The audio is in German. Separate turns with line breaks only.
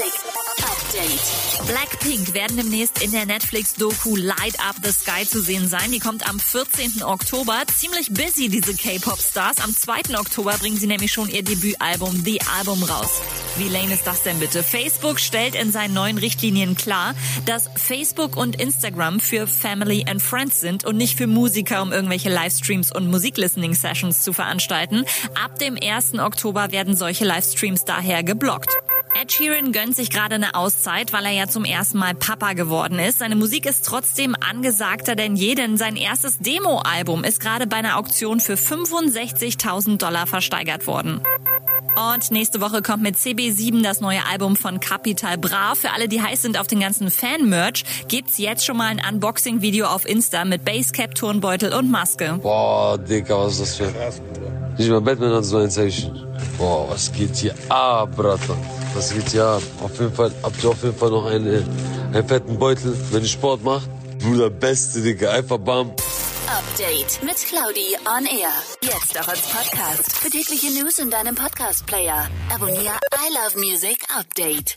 Update.
Blackpink werden demnächst in der Netflix-Doku Light Up the Sky zu sehen sein. Die kommt am 14. Oktober. Ziemlich busy, diese K-Pop-Stars. Am 2. Oktober bringen sie nämlich schon ihr Debütalbum The Album raus. Wie lame ist das denn bitte? Facebook stellt in seinen neuen Richtlinien klar, dass Facebook und Instagram für Family and Friends sind und nicht für Musiker, um irgendwelche Livestreams und Musiklistening-Sessions zu veranstalten. Ab dem 1. Oktober werden solche Livestreams daher geblockt. Ed Sheeran gönnt sich gerade eine Auszeit, weil er ja zum ersten Mal Papa geworden ist. Seine Musik ist trotzdem angesagter denn je, denn sein erstes Demo-Album ist gerade bei einer Auktion für 65.000 Dollar versteigert worden. Und nächste Woche kommt mit CB7 das neue Album von Capital Bra. Für alle, die heiß sind auf den ganzen Fan-Merch, gibt's jetzt schon mal ein Unboxing-Video auf Insta mit Basecap, Turnbeutel und Maske.
Boah, Digga, was ist das für... Nicht mal Batman hat so ein Zeichen. Boah, was geht hier ab, Bratan? Was geht ab? Auf jeden Fall, habt ihr auf jeden Fall noch einen, einen fetten Beutel, wenn ihr Sport macht? Bruder, beste, Digga, einfach bam.
Update mit Claudi on Air. Jetzt auch als Podcast. Für tägliche News in deinem Podcast-Player. Abonniere I Love Music Update.